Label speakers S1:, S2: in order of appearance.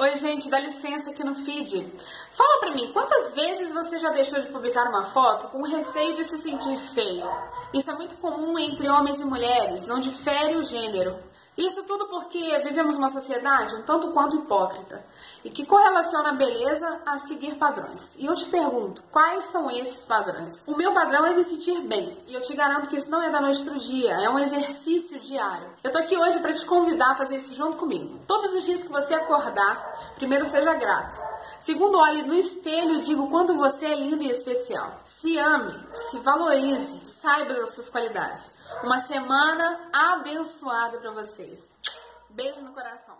S1: Oi, gente, dá licença aqui no feed. Fala pra mim, quantas vezes você já deixou de publicar uma foto com receio de se sentir feio? Isso é muito comum entre homens e mulheres, não difere o gênero. Isso tudo porque vivemos uma sociedade um tanto quanto hipócrita e que correlaciona a beleza a seguir padrões. E eu te pergunto, quais são esses padrões? O meu padrão é me sentir bem e eu te garanto que isso não é da noite pro dia, é um exercício diário. Eu tô aqui hoje para te convidar a fazer isso junto comigo. Todos os dias que você acordar, primeiro seja grato. Segundo, olhe no espelho e diga o quanto você é lindo e especial. Se ame, se valorize, saiba das suas qualidades. Uma semana abençoada para vocês. Beijo no coração.